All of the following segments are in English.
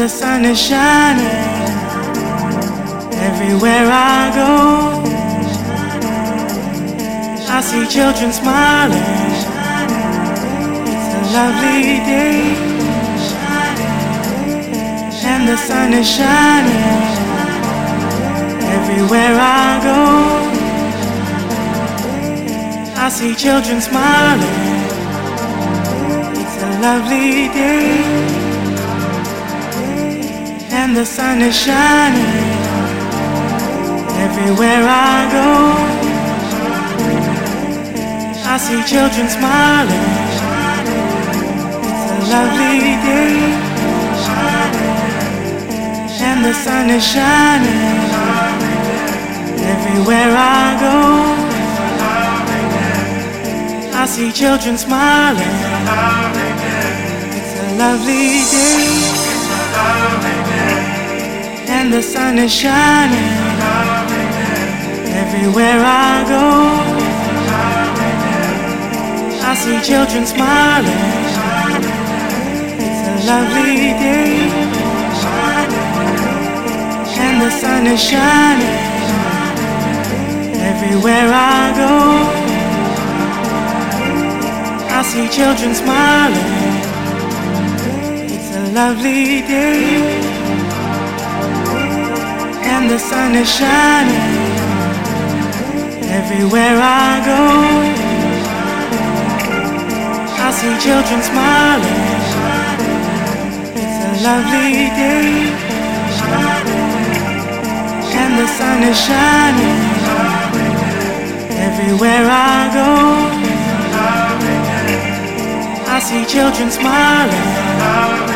the sun is shining everywhere I go. I see children smiling. It's a lovely day, and the sun is shining everywhere I go. I see children smiling. It's a lovely day, and the sun is shining everywhere I go. I see children smiling. It's a lovely day, and the sun is shining everywhere I go. I see children smiling. It's a lovely day. And the sun is shining. Everywhere I go. I see children smiling. It's a lovely day. And the sun is shining. Everywhere I go. I see children smiling. It's a lovely day, and the sun is shining everywhere I go. I see children smiling. It's a lovely day, and the sun is shining everywhere I go. I see children smiling.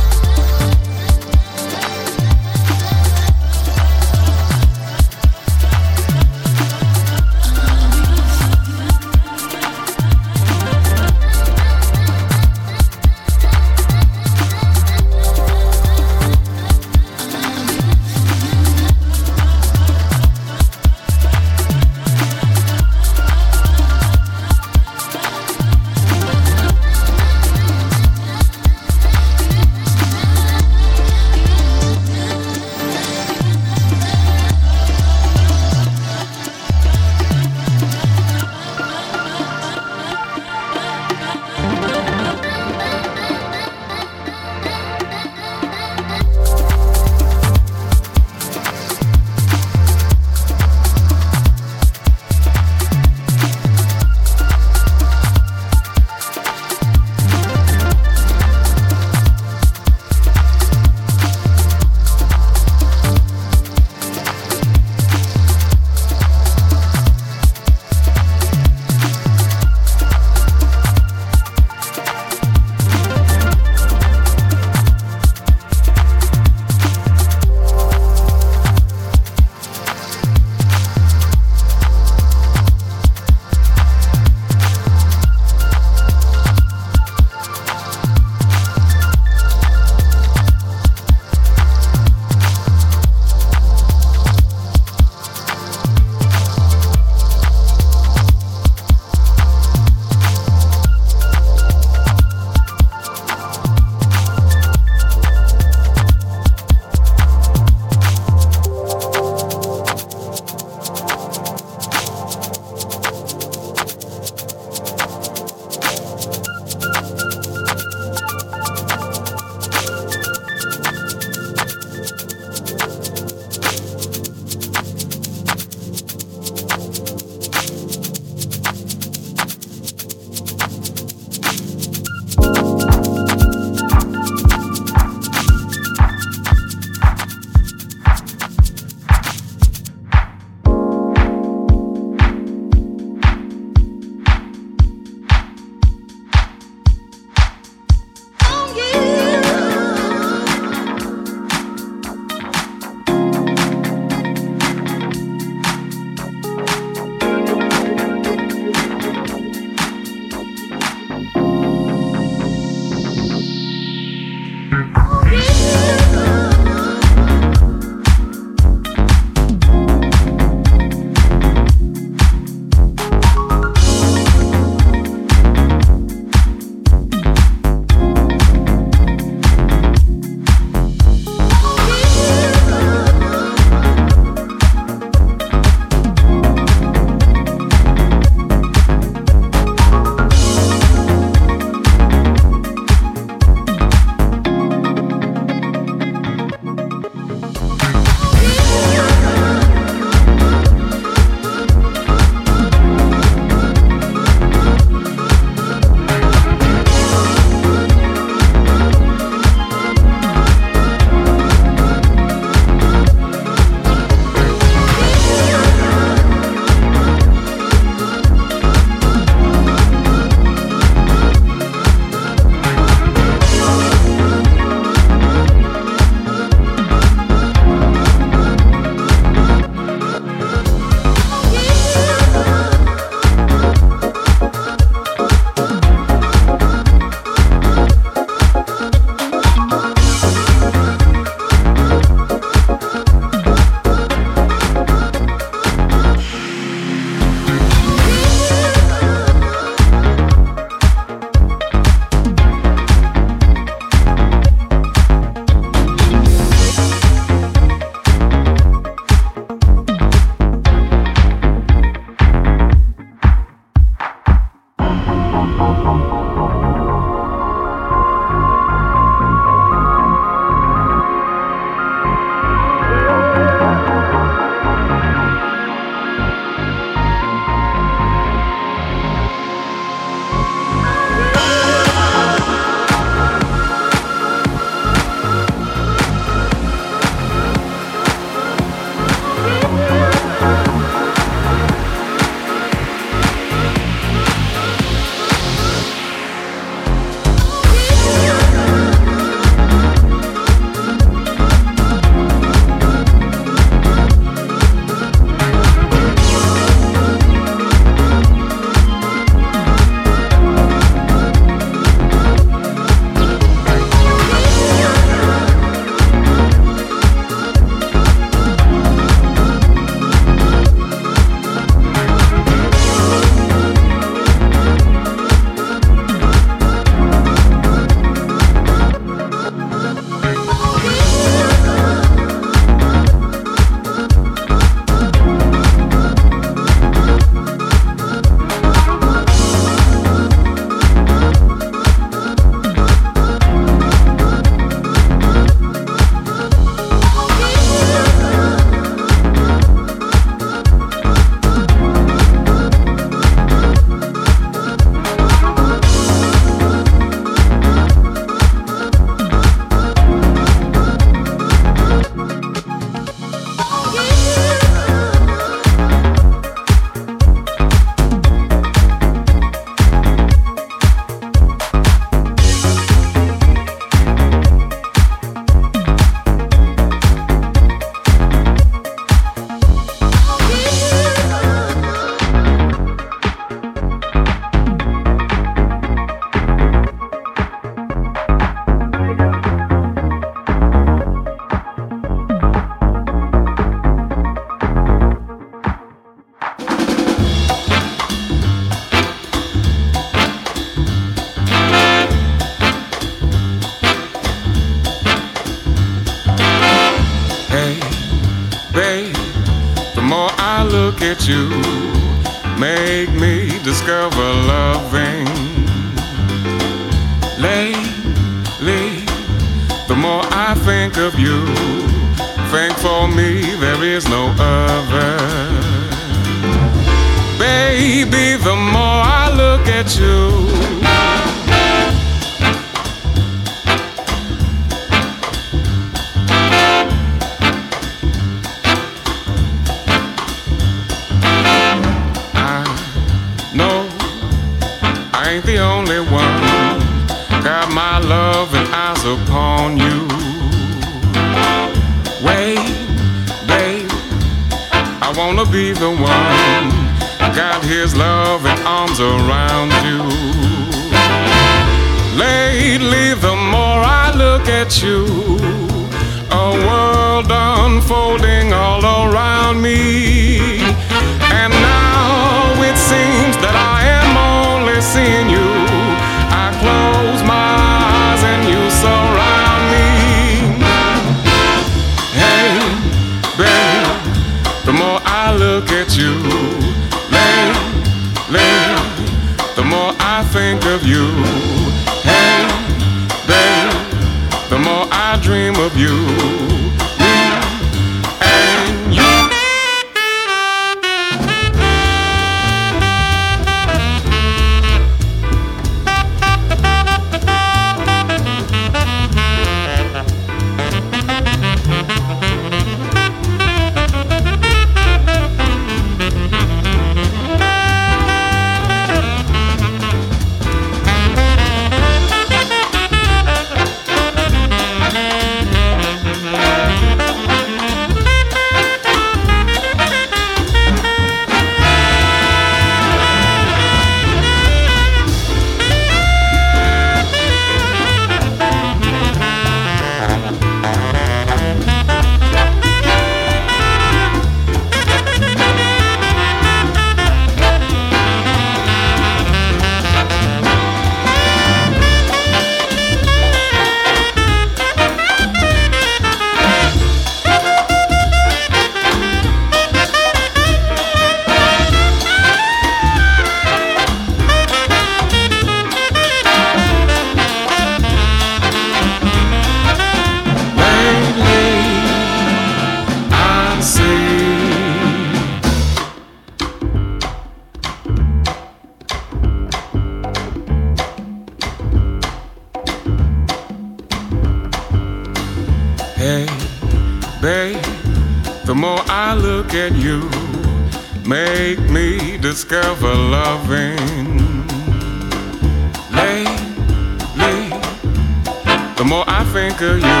more I think of you,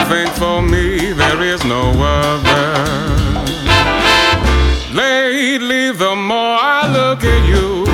I think for me there is no other. Lately, the more I look at you.